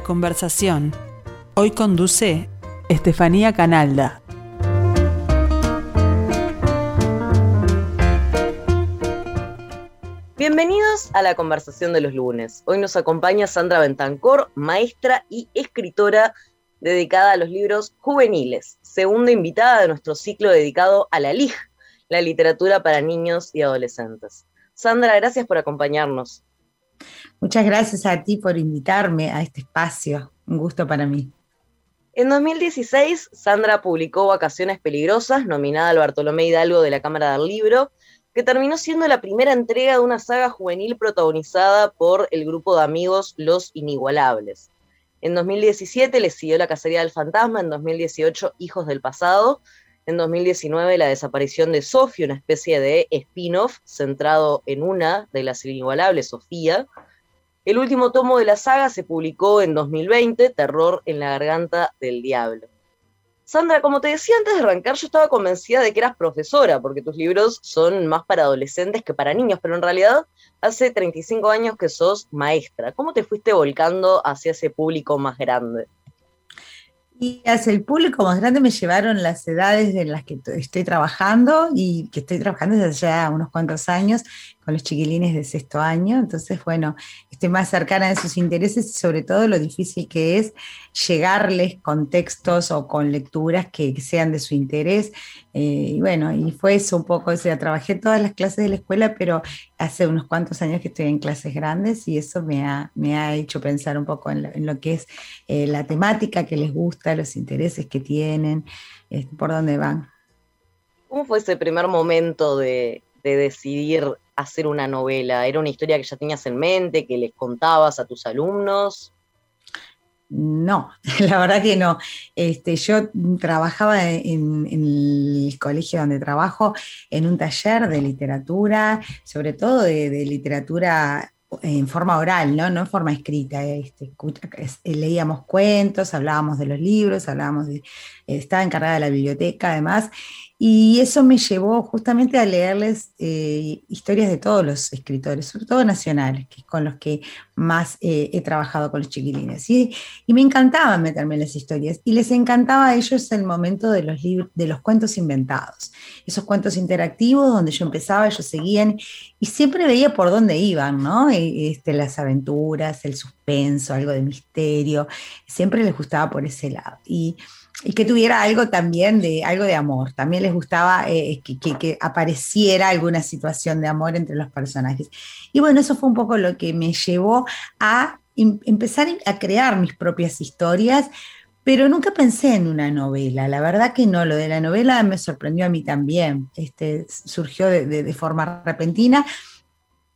La conversación. Hoy conduce Estefanía Canalda. Bienvenidos a la conversación de los lunes. Hoy nos acompaña Sandra Bentancor, maestra y escritora dedicada a los libros juveniles, segunda invitada de nuestro ciclo dedicado a la LIG, la literatura para niños y adolescentes. Sandra, gracias por acompañarnos. Muchas gracias a ti por invitarme a este espacio. Un gusto para mí. En 2016, Sandra publicó Vacaciones Peligrosas, nominada al Bartolomé Hidalgo de la Cámara del Libro, que terminó siendo la primera entrega de una saga juvenil protagonizada por el grupo de amigos Los Inigualables. En 2017 le siguió La Cacería del Fantasma, en 2018 Hijos del Pasado, en 2019 la desaparición de Sofía, una especie de spin-off centrado en una de las inigualables, Sofía, el último tomo de la saga se publicó en 2020, Terror en la Garganta del Diablo. Sandra, como te decía antes de arrancar, yo estaba convencida de que eras profesora, porque tus libros son más para adolescentes que para niños, pero en realidad hace 35 años que sos maestra. ¿Cómo te fuiste volcando hacia ese público más grande? Y hacia el público más grande me llevaron las edades en las que estoy trabajando y que estoy trabajando desde ya unos cuantos años con los chiquilines de sexto año. Entonces, bueno, estoy más cercana de sus intereses y sobre todo lo difícil que es llegarles con textos o con lecturas que, sean de su interés. Eh, y bueno, y fue eso un poco, o sea, trabajé todas las clases de la escuela, pero hace unos cuantos años que estoy en clases grandes y eso me ha, me ha hecho pensar un poco en lo, que es eh, la temática que les gusta, los intereses que tienen, este, por dónde van. ¿Cómo fue ese primer momento de, de decidir hacer una novela? ¿Era una historia que ya tenías en mente, que les contabas a tus alumnos? No, la verdad que no. Este, yo trabajaba en, el colegio donde trabajo en un taller de literatura, sobre todo de, literatura en forma oral, ¿no? no en forma escrita. Este, leíamos cuentos, hablábamos de los libros, hablábamos de, estaba encargada de la biblioteca además, y eso me llevó justamente a leerles eh, historias de todos los escritores, sobre todo nacionales, que es con los que más eh, he trabajado con los chiquilines. Y, me encantaba meterme en las historias. Y les encantaba a ellos el momento de los, de los cuentos inventados. Esos cuentos interactivos donde yo empezaba, ellos seguían y siempre veía por dónde iban, ¿no? E, este, las aventuras, el suspenso, algo de misterio. Siempre les gustaba por ese lado. Y y que tuviera algo también de algo de amor. También les gustaba eh, que, apareciera alguna situación de amor entre los personajes. Y bueno, eso fue un poco lo que me llevó a empezar a crear mis propias historias, pero nunca pensé en una novela. La verdad que no, lo de la novela me sorprendió a mí también. Este, surgió de, forma repentina.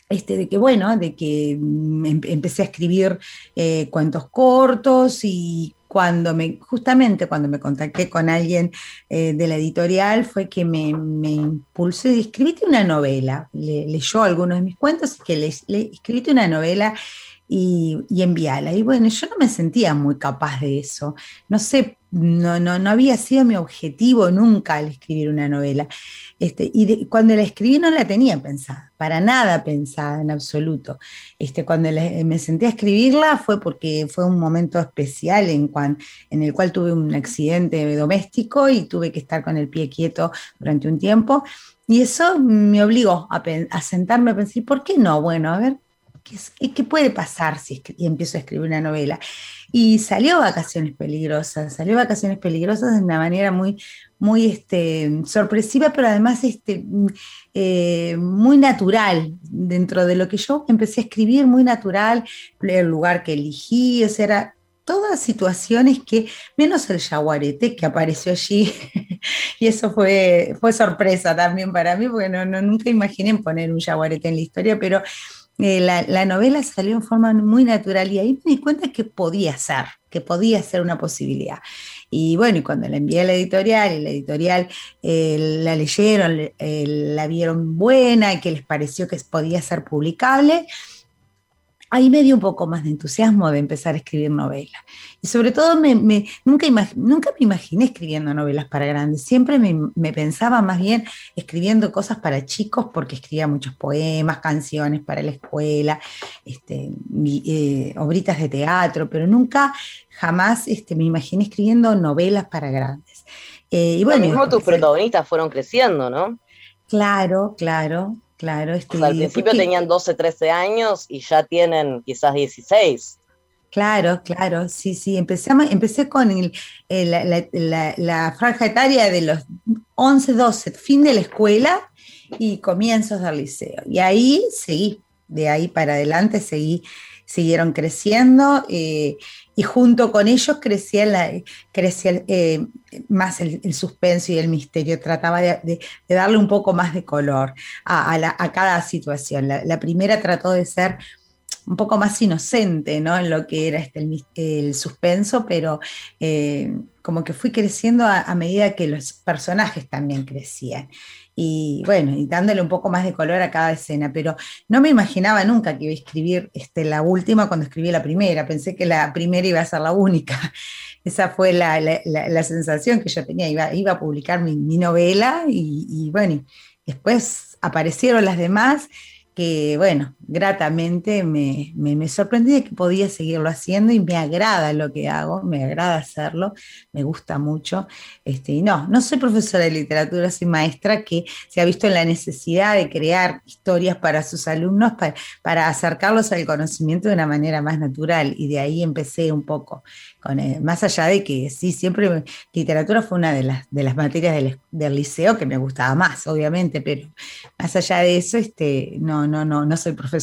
Este, de que bueno, de que mm, em, empecé a escribir eh, cuentos cortos y cuando me, justamente cuando me contacté con alguien eh, de la editorial, fue que me, me impulsó y escribiste una novela. Le, leyó algunos de mis cuentos y que le, le una novela y, y. Y bueno, yo no me sentía muy capaz de eso. No sé, no, no, no había sido mi objetivo nunca al escribir una novela. Este, y cuando la escribí no la tenía pensada, para nada pensada en absoluto. Este, cuando me senté a escribirla fue porque fue un momento especial en, en el cual tuve un accidente doméstico y tuve que estar con el pie quieto durante un tiempo. Y eso me obligó a sentarme a pensar, ¿por qué no? Bueno, a ver, ¿Qué, puede pasar si empiezo a escribir una novela? Y salió Vacaciones Peligrosas, salió Vacaciones Peligrosas de una manera muy, muy este, sorpresiva, pero además este, eh, muy natural dentro de lo que yo empecé a escribir, muy natural, el lugar que elegí, o sea, era todas situaciones que, menos el jaguarete que apareció allí, y eso fue, fue sorpresa también para mí, porque no, nunca imaginé poner un jaguarete en la historia, pero eh, la, novela salió en forma muy natural y ahí me di cuenta que podía ser, que podía ser una posibilidad. Y bueno, y cuando la envié a la editorial y la editorial eh, la leyeron, eh, la vieron buena y que les pareció que podía ser publicable, ahí me dio un poco más de entusiasmo de empezar a escribir novelas. Y sobre todo, me, nunca, nunca me imaginé escribiendo novelas para grandes. Siempre me, pensaba más bien escribiendo cosas para chicos, porque escribía muchos poemas, canciones para la escuela, este, eh, obritas de teatro, pero nunca, jamás este, me imaginé escribiendo novelas para grandes. Eh, y bueno, mismo tus protagonistas fueron creciendo, ¿no? Claro, claro. Claro, este, al principio tenían 12, 13 años y ya tienen quizás 16. Claro, claro, sí, sí. Empezamos, empecé con la, franja etaria de los 11, 12, fin de la escuela y comienzos del liceo. Y ahí seguí, de ahí para adelante seguí, siguieron creciendo. Eh, y junto con ellos crecía, crecía eh, más el, suspenso y el misterio, trataba de, darle un poco más de color a, cada situación. La, primera trató de ser un poco más inocente ¿no? en lo que era este, el, suspenso, pero eh, como que fui creciendo a medida que los personajes también crecían y bueno, y dándole un poco más de color a cada escena, pero no me imaginaba nunca que iba a escribir este, la última cuando escribí la primera, pensé que la primera iba a ser la única. Esa fue la, sensación que yo tenía, iba, iba a publicar mi, novela y bueno, después aparecieron las demás que, bueno, gratamente me, me, sorprendí de que podía seguirlo haciendo y me agrada lo que hago, me agrada hacerlo, me gusta mucho. Este, y no, no soy profesora de literatura, soy maestra que se ha visto en la necesidad de crear historias para sus alumnos, para, para acercarlos al conocimiento de una manera más natural y de ahí empecé un poco eh, más allá de que sí, siempre literatura fue una de las, de las materias del, liceo que me gustaba más, obviamente, pero más allá de eso, este, no, no, no, no soy profesora.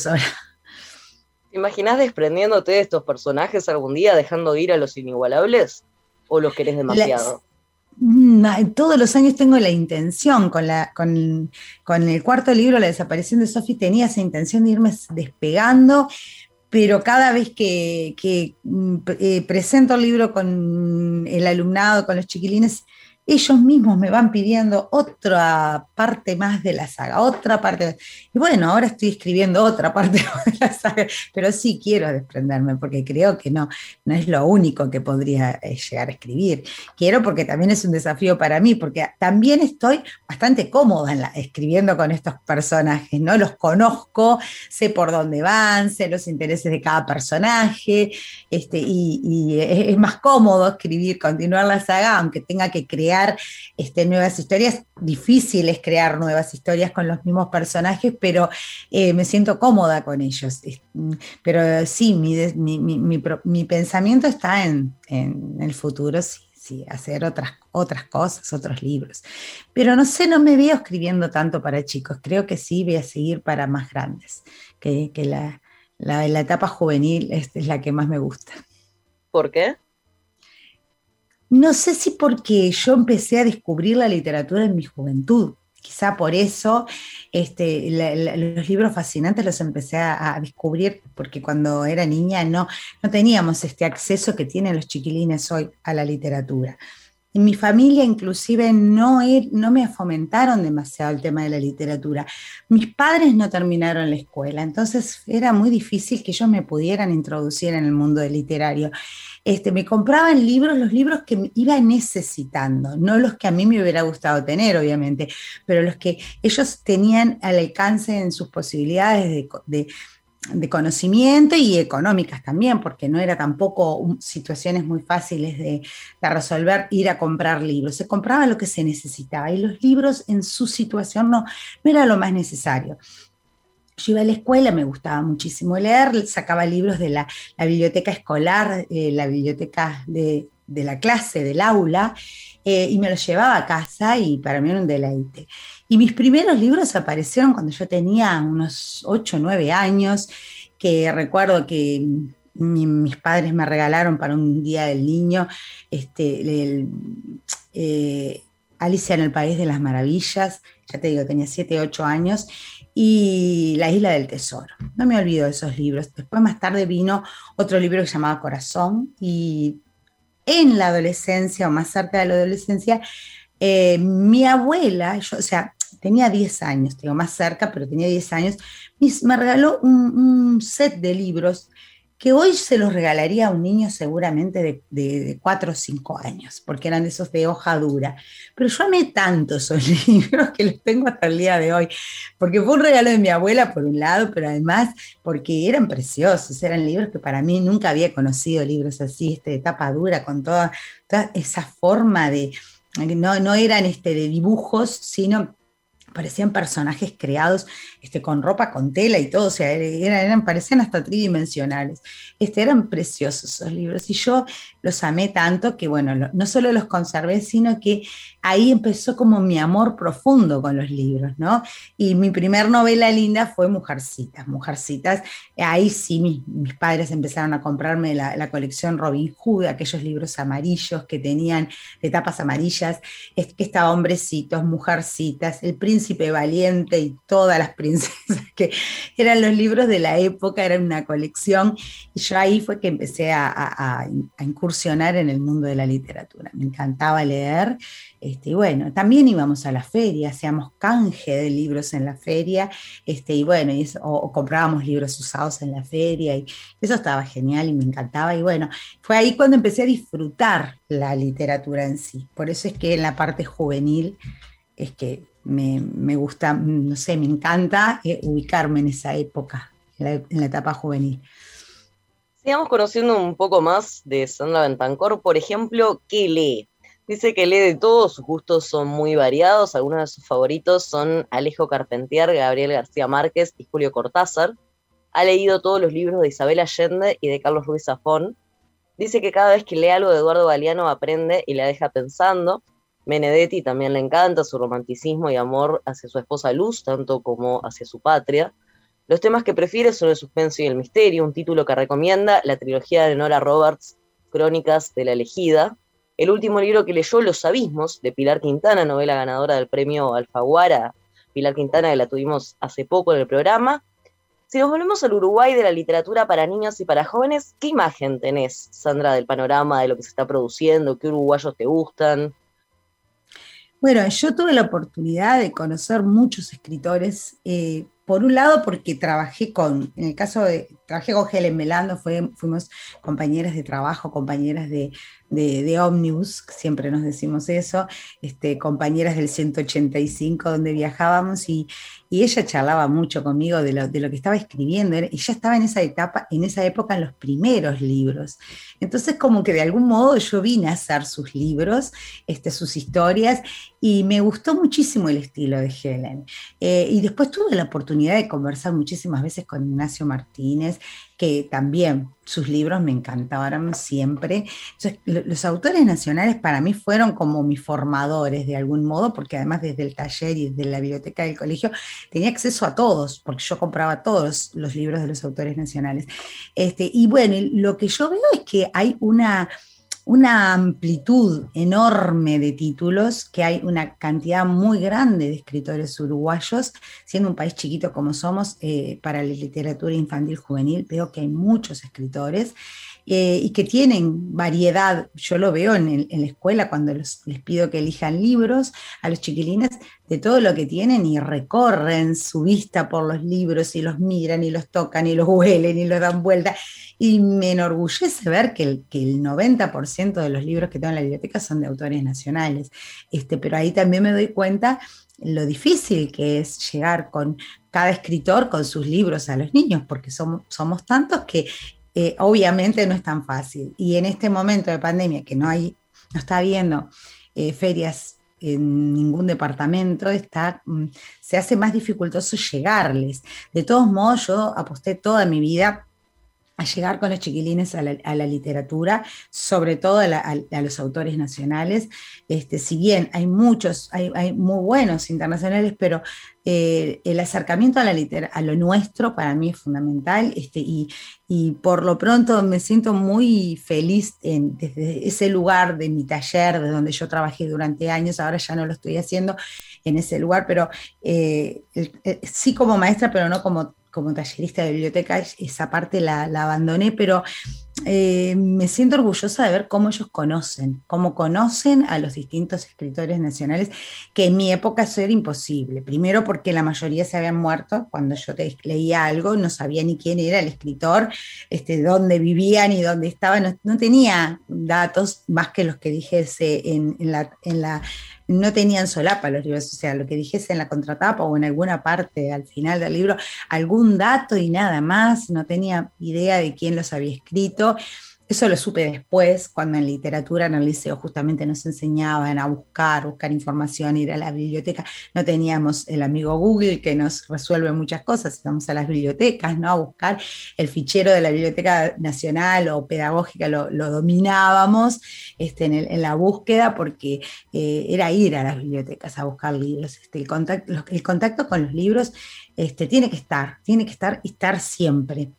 ¿Te imaginas desprendiéndote de estos personajes algún día, dejando ir a los inigualables? ¿O los querés demasiado? Mm, todos los años tengo la intención, con, la, con, con el cuarto libro, La desaparición de Sophie, tenía esa intención de irme despegando, pero cada vez que, mm, eh, presento el libro con el alumnado, con los chiquilines, ellos mismos me van pidiendo otra parte más de la saga, otra parte. Y bueno, ahora estoy escribiendo otra parte de la saga, pero sí quiero desprenderme porque creo que no, no es lo único que podría eh, llegar a escribir. Quiero porque también es un desafío para mí, porque también estoy bastante cómoda escribiendo con estos personajes, ¿no? Los conozco, sé por dónde van, sé los intereses de cada personaje, este, y, es más cómodo escribir, continuar la saga, aunque tenga que crear este, nuevas historias. Difícil es crear nuevas historias con los mismos personajes, pero eh, me siento cómoda con ellos. Pero sí, mi, pensamiento está en, el futuro, sí, hacer otras, otras cosas, otros libros. Pero no sé, no me veo escribiendo tanto para chicos. Creo que sí voy a seguir para más grandes, que, la, la, etapa juvenil es la que más me gusta. ¿Por qué? No sé si porque yo empecé a descubrir la literatura en mi juventud. Quizá por eso este, los libros fascinantes los empecé a, descubrir, porque cuando era niña no, no teníamos este acceso que tienen los chiquilines hoy a la literatura. En mi familia inclusive no, no me fomentaron demasiado el tema de la literatura. Mis padres no terminaron la escuela, entonces era muy difícil que ellos me pudieran introducir en el mundo literario. Este, me compraban libros, los libros que iba necesitando, no los que a mí me hubiera gustado tener, obviamente, pero los que ellos tenían al alcance en sus posibilidades de, conocimiento y económicas también, porque no era tampoco situaciones muy fáciles de, resolver ir a comprar libros. Se compraba lo que se necesitaba y los libros en su situación no, no era lo más necesario. Yo iba a la escuela, me gustaba muchísimo leer, sacaba libros de la, biblioteca escolar, eh, la biblioteca de, la clase, del aula, eh, y me los llevaba a casa y para mí era un deleite. Y mis primeros libros aparecieron cuando yo tenía unos 8 o 9 años, que recuerdo que mis padres me regalaron para un día del niño este, eh, Alicia en el País de las Maravillas, ya te digo, tenía 7, 8 años, y La Isla del Tesoro. No me olvido de esos libros. Después más tarde vino otro libro que se llamaba Corazón y en la adolescencia o más cerca de la adolescencia, eh, mi abuela, yo, o sea, tenía 10 años, tengo más cerca, pero tenía 10 años, me regaló un set de libros que hoy se los regalaría a un niño seguramente de, de, 4 o 5 años, porque eran de esos de hoja dura. Pero yo amé tanto esos libros que los tengo hasta el día de hoy, porque fue un regalo de mi abuela por un lado, pero además porque eran preciosos, eran libros que para mí nunca había conocido libros así, este, de tapa dura, con toda, toda esa forma de, no, no eran este, de dibujos, sino parecían personajes creados este, con ropa, con tela y todo, o sea, eran, parecían hasta tridimensionales. Este, eran preciosos esos libros y yo los amé tanto que, bueno, no solo los conservé, sino que ahí empezó como mi amor profundo con los libros, ¿no? Y mi primer novela linda fue Mujercitas. Mujercitas, ahí sí mis, padres empezaron a comprarme la, colección Robin Hood, aquellos libros amarillos que tenían de tapas amarillas, es que estaba Hombrecitos, Mujercitas, El Príncipe Valiente y todas las princesas, que eran los libros de la época, eran una colección, y yo ahí fue que empecé a, incursionar en el mundo de la literatura. Me encantaba leer este, y bueno, también íbamos a la feria, hacíamos canje de libros en la feria, este, y bueno, o, comprábamos libros usados en la feria, y eso estaba genial y me encantaba. Y bueno, fue ahí cuando empecé a disfrutar la literatura en sí. Por eso es que en la parte juvenil es que me, gusta, no sé, me encanta eh, ubicarme en esa época, en la, la etapa juvenil. Sigamos conociendo un poco más de Sandra Bentancor, por ejemplo, ¿qué lee? Dice que lee de todo, sus gustos son muy variados, algunos de sus favoritos son Alejo Carpentier, Gabriel García Márquez y Julio Cortázar. Ha leído todos los libros de Isabel Allende y de Carlos Ruiz Zafón. Dice que cada vez que lee algo de Eduardo Galeano aprende y la deja pensando. Benedetti también le encanta su romanticismo y amor hacia su esposa Luz, tanto como hacia su patria. Los temas que prefiere son el suspenso y el misterio, un título que recomienda la trilogía de Nora Roberts, Crónicas de la Elegida, el último libro que leyó, Los Abismos, de Pilar Quintana, novela ganadora del premio Alfaguara. Pilar Quintana, que la tuvimos hace poco en el programa. Si nos volvemos al Uruguay de la literatura para niños y para jóvenes, ¿qué imagen tenés, Sandra, del panorama, de lo que se está produciendo? ¿Qué uruguayos te gustan? Bueno, yo tuve la oportunidad de conocer muchos escritores, eh, por un lado porque trabajé con, en el caso de, trabajé con Helen Melando, fuimos compañeras de trabajo, compañeras de, de, de, Omnibus, siempre nos decimos eso, este, compañeras del 185 donde viajábamos y, y ella charlaba mucho conmigo de lo, de lo, que estaba escribiendo, ya estaba en esa etapa, en esa época en los primeros libros. Entonces como que de algún modo yo vine a hacer sus libros, este, sus historias, y me gustó muchísimo el estilo de Helen. Eh, y después tuve la oportunidad de conversar muchísimas veces con Ignacio Martínez, que también sus libros me encantaron siempre. los autores nacionales para mí fueron como mis formadores de algún modo, porque además desde el taller y desde la biblioteca del colegio tenía acceso a todos, porque yo compraba todos los libros de los autores nacionales. Este, y bueno, lo que yo veo es que hay una una amplitud enorme de títulos, que hay una cantidad muy grande de escritores uruguayos, siendo un país chiquito como somos, eh, para la literatura infantil juvenil, veo que hay muchos escritores. Eh, y que tienen variedad. Yo lo veo en, la escuela cuando les pido que elijan libros a los chiquilines de todo lo que tienen y recorren su vista por los libros y los miran y los tocan y los huelen y los dan vuelta. Y me enorgullece ver que el, que el 90% de los libros que tengo en la biblioteca son de autores nacionales. Este, pero ahí también me doy cuenta lo difícil que es llegar con cada escritor con sus libros a los niños, porque somos, somos tantos que eh, obviamente no es tan fácil. Y en este momento de pandemia, que no hay, no está habiendo eh, ferias en ningún departamento, mm, se hace más dificultoso llegarles. De todos modos, yo aposté toda mi vida a llegar con los chiquilines a la, literatura, sobre todo a, los autores nacionales. Este, si bien hay muchos, hay, muy buenos internacionales, pero eh, el acercamiento a, lo nuestro para mí es fundamental este, y, por lo pronto me siento muy feliz desde ese lugar de mi taller, de donde yo trabajé durante años, ahora ya no lo estoy haciendo en ese lugar, pero eh, sí como maestra, pero no como como tallerista de biblioteca, esa parte la, abandoné, pero eh, me siento orgullosa de ver cómo ellos conocen, cómo conocen a los distintos escritores nacionales, que en mi época eso era imposible. Primero porque la mayoría se habían muerto cuando yo leía algo, no sabía ni quién era el escritor, este, dónde vivían y dónde estaban, no, tenía datos más que los que la, en la no tenían solapa los libros, o sea, lo que dijese en la contratapa o en alguna parte al final del libro, algún dato y nada más, no tenía idea de quién los había escrito. Eso lo supe después, cuando en literatura en el liceo justamente nos enseñaban a buscar, buscar información, ir a la biblioteca. No teníamos el amigo Google que nos resuelve muchas cosas, íbamos a las bibliotecas, ¿no? A buscar el fichero de la Biblioteca Nacional o Pedagógica, lo, dominábamos este, en, la búsqueda porque eh, era ir a las bibliotecas a buscar libros. Este, el, contacto, con los libros este, tiene que estar, tiene que estar y estar siempre.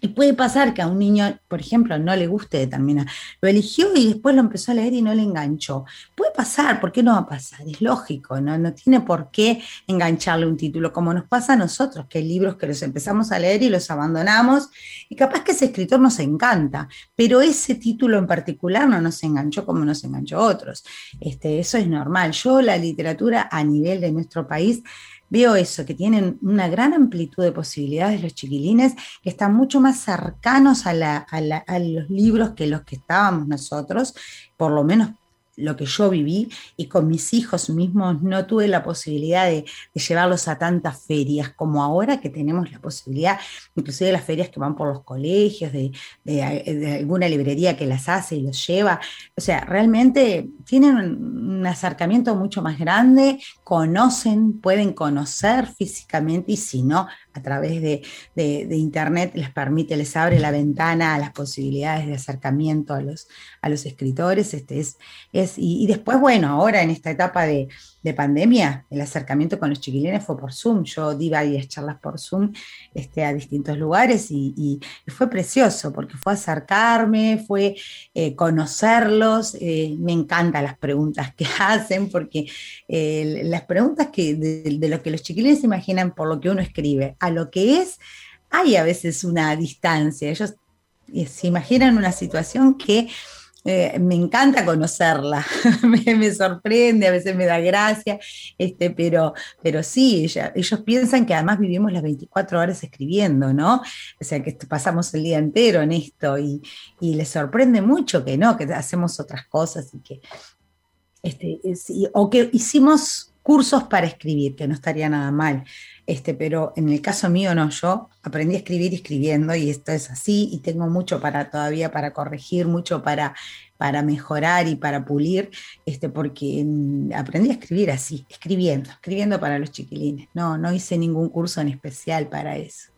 Y puede pasar que a un niño, por ejemplo, no le guste determinar. Lo eligió y después lo empezó a leer y no le enganchó. Puede pasar, ¿por qué no va a pasar? Es lógico, ¿no? No tiene por qué engancharle un título, como nos pasa a nosotros, que hay libros que los empezamos a leer y los abandonamos, y capaz que ese escritor nos encanta, pero ese título en particular no nos enganchó como nos enganchó otros. Este, eso es normal. Yo la literatura a nivel de nuestro país veo eso, que tienen una gran amplitud de posibilidades los chiquilines, que están mucho más cercanos a, los libros que los que estábamos nosotros, por lo menos lo que yo viví y con mis hijos mismos no tuve la posibilidad de, llevarlos a tantas ferias como ahora que tenemos la posibilidad, inclusive de las ferias que van por los colegios, de, alguna librería que las hace y los lleva. O sea, realmente tienen un acercamiento mucho más grande, conocen, pueden conocer físicamente y si no, a través de, Internet les permite, les abre la ventana a las posibilidades de acercamiento a los, a los escritores. Este es, es, y, después, bueno, ahora en esta etapa de, pandemia, el acercamiento con los chiquilines fue por Zoom. Yo di varias charlas por Zoom este, a distintos lugares y, fue precioso porque fue acercarme, fue eh, conocerlos. Eh, me encantan las preguntas que hacen porque eh, las preguntas que, de, de lo que los chiquilines se imaginan por lo que uno escribe a lo que es, hay a veces una distancia. Ellos se imaginan una situación que eh, me encanta conocerla, me, sorprende, a veces me da gracia, este, pero, pero sí, ellos piensan que además vivimos las 24 horas escribiendo, ¿no? O sea, que pasamos el día entero en esto y, les sorprende mucho que no, que hacemos otras cosas y que, este, o que hicimos cursos para escribir, que no estaría nada mal. Este, pero en el caso mío no, yo aprendí a escribir escribiendo y esto es así y tengo mucho para todavía para corregir, mucho para, para mejorar y para pulir, este, porque mm, aprendí a escribir así, escribiendo, escribiendo para los chiquilines. No, no hice ningún curso en especial para eso.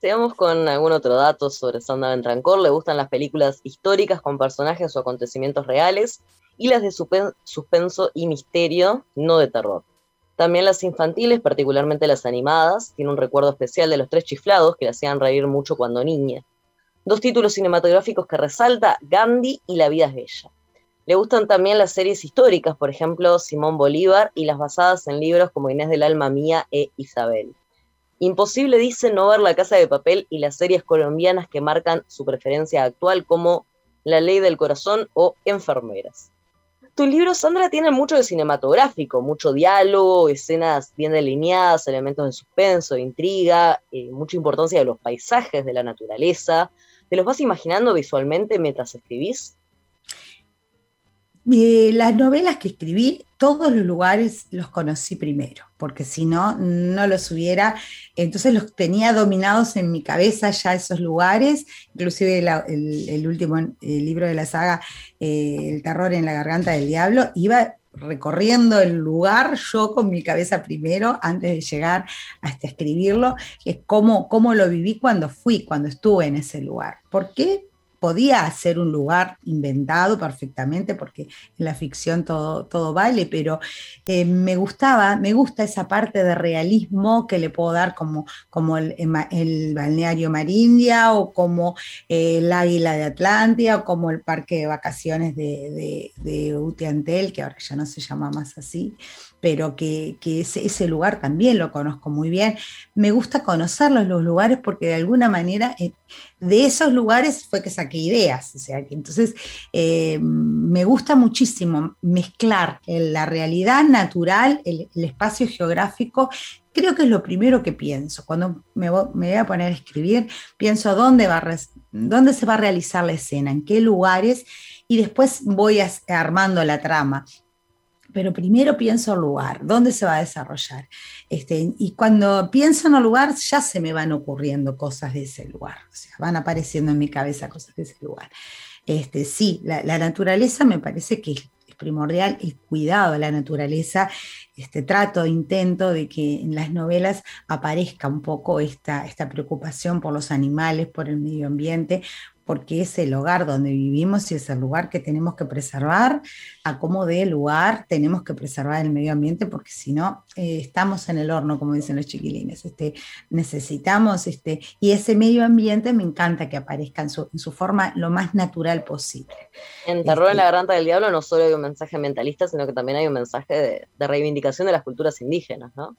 Sigamos con algún otro dato sobre Sandra Bentrancor. Le gustan las películas históricas con personajes o acontecimientos reales y las de suspenso y misterio, no de terror. También las infantiles, particularmente las animadas, tiene un recuerdo especial de los tres chiflados que le hacían reír mucho cuando niña. Dos títulos cinematográficos que resalta, Gandhi y La vida es bella. Le gustan también las series históricas, por ejemplo, Simón Bolívar y las basadas en libros como Inés del Alma Mía e Isabel. Imposible dice no ver La Casa de Papel y las series colombianas que marcan su preferencia actual como La Ley del Corazón o Enfermeras. Tu libro, Sandra, tiene mucho de cinematográfico, mucho diálogo, escenas bien delineadas, elementos de suspenso, de intriga, eh, mucha importancia de los paisajes, de la naturaleza. ¿Te los vas imaginando visualmente mientras escribís? Las novelas que escribí, todos los lugares los conocí primero, porque si no, no los hubiera, entonces los tenía dominados en mi cabeza ya esos lugares, inclusive el, último libro de la saga, eh, El terror en la garganta del diablo, iba recorriendo el lugar yo con mi cabeza primero antes de llegar hasta escribirlo, es cómo, cómo lo viví cuando fui, cuando estuve en ese lugar. ¿Por qué? Podía ser un lugar inventado perfectamente, porque en la ficción todo, todo vale, pero eh, me gustaba, me gusta esa parte de realismo que le puedo dar como, como el, balneario Marindia o como eh, el Águila de Atlántida o como el parque de vacaciones de, de, Utiantel, que ahora ya no se llama más así. Pero que, ese, lugar también lo conozco muy bien. Me gusta conocerlos los lugares porque de alguna manera eh, de esos lugares fue que saqué ideas. O sea, entonces eh, me gusta muchísimo mezclar la realidad natural, el, espacio geográfico creo que es lo primero que pienso. Cuando me voy, a poner a escribir, pienso dónde, va dónde se va a realizar la escena, en qué lugares, y después voy armando la trama pero primero pienso el lugar, dónde se va a desarrollar. Este, y cuando pienso en el lugar, ya se me van ocurriendo cosas de ese lugar, o sea, van apareciendo en mi cabeza cosas de ese lugar. Este, sí, la, naturaleza me parece que es primordial el cuidado de la naturaleza, este trato, intento de que en las novelas aparezca un poco esta, esta preocupación por los animales, por el medio ambiente, porque es el hogar donde vivimos y es el lugar que tenemos que preservar, a como de lugar tenemos que preservar el medio ambiente, porque si no, eh, estamos en el horno, como dicen los chiquilines. Este, necesitamos, este, y ese medio ambiente me encanta que aparezca en su, forma lo más natural posible. En Terror en la este Garganta del Diablo no solo hay un mensaje mentalista, sino que también hay un mensaje de, de reivindicación de las culturas indígenas, ¿no?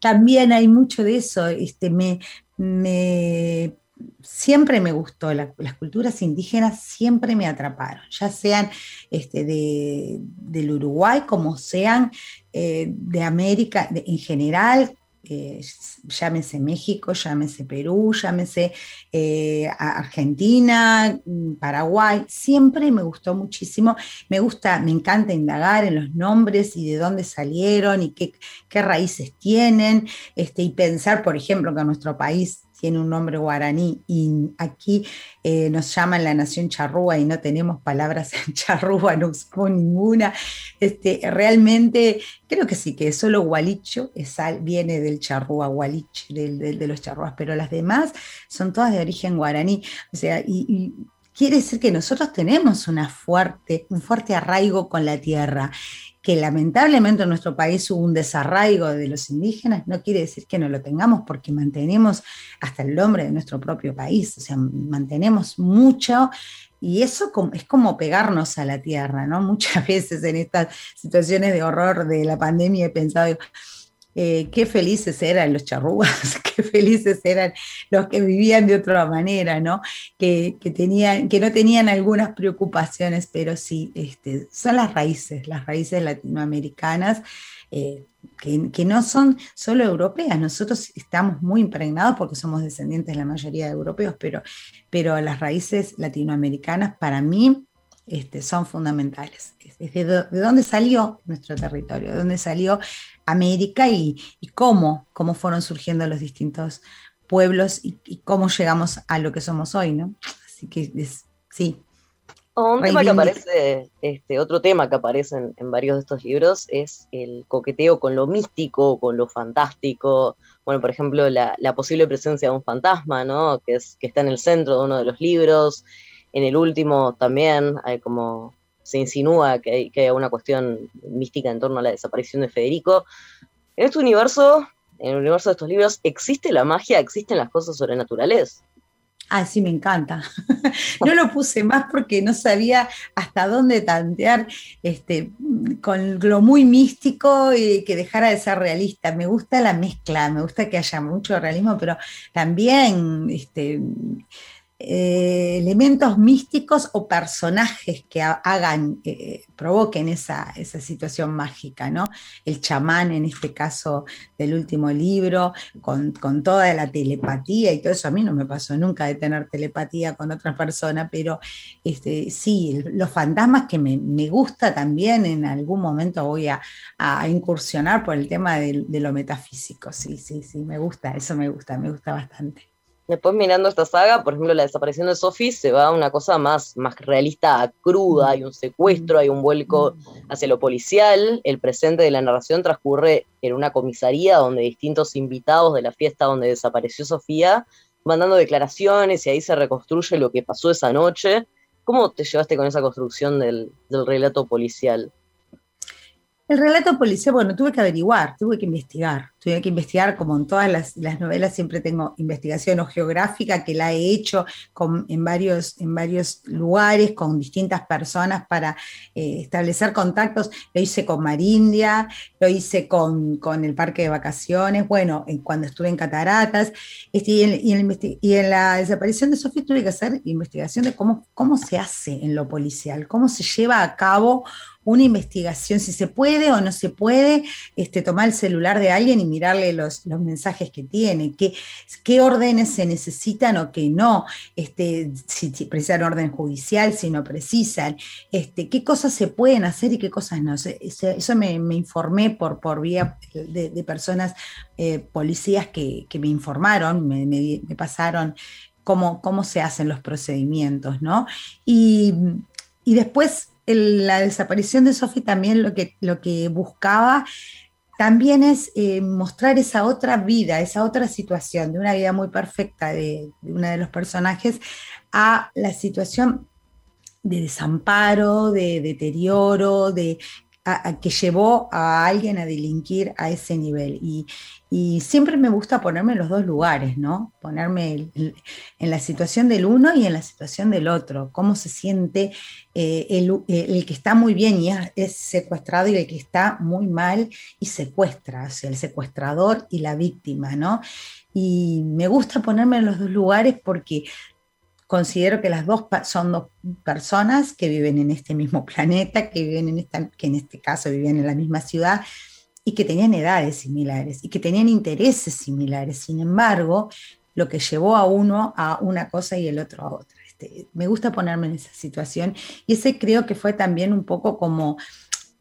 También hay mucho de eso. Este, me, me siempre me gustó, las culturas indígenas siempre me atraparon, ya sean este, del Uruguay como sean eh, de América en general, eh, llámese México, llámese Perú, llámese eh, Argentina, Paraguay, siempre me gustó muchísimo, me gusta, me encanta indagar en los nombres y de dónde salieron y qué, qué raíces tienen, este, y pensar, por ejemplo, que nuestro país tiene un nombre guaraní y aquí eh, nos llaman la nación charrúa y no tenemos palabras en charrúa, no usamos ninguna. Este, realmente creo que sí, que solo gualicho viene del charrúa, gualich, de los charrúas, pero las demás son todas de origen guaraní. O sea, y quiere decir que nosotros tenemos una fuerte, un fuerte arraigo con la tierra que lamentablemente en nuestro país hubo un desarraigo de los indígenas, no quiere decir que no lo tengamos, porque mantenemos hasta el nombre de nuestro propio país, o sea, mantenemos mucho y eso es como pegarnos a la tierra, ¿no? Muchas veces en estas situaciones de horror de la pandemia he pensado, eh, qué felices eran los charrúas, qué felices eran los que vivían de otra manera, ¿no? Que, no tenían algunas preocupaciones, pero sí, este, son las raíces, las raíces latinoamericanas. Eh, que, no son solo europeas, nosotros estamos muy impregnados porque somos descendientes de la mayoría de europeos, pero, pero las raíces latinoamericanas para mí este, son fundamentales. de, dónde salió nuestro territorio, de dónde salió América y, cómo, cómo fueron surgiendo los distintos pueblos y, cómo llegamos a lo que somos hoy, ¿no? Así que sí. un tema que aparece, este, otro tema que aparece en, varios de estos libros es el coqueteo con lo místico, con lo fantástico. Bueno, por ejemplo, la, posible presencia de un fantasma, ¿no? Que, es, que está en el centro de uno de los libros. En el último también hay como se insinúa que hay, que una cuestión mística en torno a la desaparición de Federico. En este universo, en el universo de estos libros, ¿existe la magia? ¿Existen las cosas sobrenaturales? Ah, sí, me encanta. no lo puse más porque no sabía hasta dónde tantear este, con lo muy místico y que dejara de ser realista. Me gusta la mezcla, me gusta que haya mucho realismo, pero también este, eh, elementos místicos o personajes que hagan, eh, provoquen esa, situación mágica, ¿no? El chamán, en este caso del último libro, con, toda la telepatía y todo eso, a mí no me pasó nunca de tener telepatía con otra persona, pero este, sí, los fantasmas que me, gusta también, en algún momento voy a, incursionar por el tema de, de lo metafísico, sí, sí, sí, me gusta, eso me gusta, me gusta bastante. Después mirando esta saga, por ejemplo, la desaparición de Sophie se va a una cosa más, más realista, cruda, hay un secuestro, hay un vuelco hacia lo policial, el presente de la narración transcurre en una comisaría donde distintos invitados de la fiesta donde desapareció Sofía van dando declaraciones y ahí se reconstruye lo que pasó esa noche. ¿Cómo te llevaste con esa construcción del, del relato policial? El relato policial, bueno, tuve que averiguar, tuve que investigar, tuve que investigar como en todas las, novelas, siempre tengo investigación o geográfica que la he hecho en, varios, en varios lugares con distintas personas para eh, establecer contactos. Lo hice con Marindia, lo hice con, el parque de vacaciones, bueno, cuando estuve en Cataratas, este, y, en, la desaparición de Sofía tuve que hacer investigación de cómo, cómo se hace en lo policial, cómo se lleva a cabo una investigación, si se puede o no se puede, este, tomar el celular de alguien y mirarle los, los mensajes que tiene, qué, qué órdenes se necesitan o qué no, este, si, precisan orden judicial, si no precisan, este, qué cosas se pueden hacer y qué cosas no. Eso me, informé por, por vía de, personas, eh, policías que, me informaron, me, me, pasaron cómo, cómo se hacen los procedimientos, ¿no? Y, y después la desaparición de Sophie también lo que, lo que buscaba también es eh, mostrar esa otra vida, esa otra situación, de una vida muy perfecta de, de uno de los personajes, a la situación de desamparo, de deterioro, de que llevó a alguien a delinquir a ese nivel. Y, siempre me gusta ponerme en los dos lugares, ¿no? Ponerme en la situación del uno y en la situación del otro. Cómo se siente eh, el, que está muy bien y es, secuestrado y el que está muy mal y secuestra, o sea, el secuestrador y la víctima, ¿no? Y me gusta ponerme en los dos lugares porque considero que las dos son dos personas que viven en este mismo planeta, que viven en esta, que en este caso vivían en la misma ciudad y que tenían edades similares y que tenían intereses similares. Sin embargo, lo que llevó a uno a una cosa y el otro a otra. Este, me gusta ponerme en esa situación y ese creo que fue también un poco como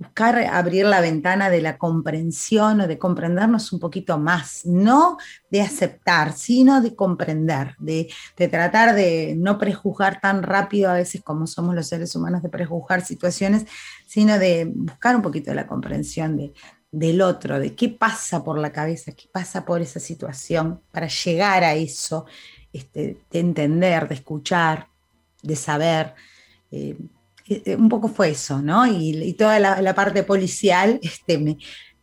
buscar abrir la ventana de la comprensión o de comprendernos un poquito más, no de aceptar, sino de comprender, de, tratar de no prejuzgar tan rápido a veces como somos los seres humanos de prejuzgar situaciones, sino de buscar un poquito la comprensión de, del otro, de qué pasa por la cabeza, qué pasa por esa situación para llegar a eso, este, de entender, de escuchar, de saber. Eh, un poco fue eso, ¿no? Y, toda la, parte policial, este,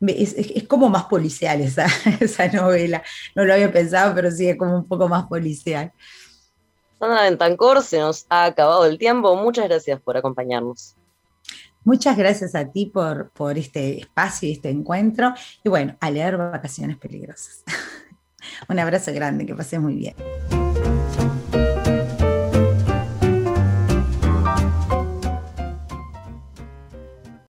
es, como más policial esa, esa novela. No lo había pensado, pero sí es como un poco más policial. Sandra Bentancor, se nos ha acabado el tiempo. Muchas gracias por acompañarnos. Muchas gracias a ti por, por este espacio y este encuentro. Y bueno, a leer Vacaciones Peligrosas. Un abrazo grande, que pases muy bien.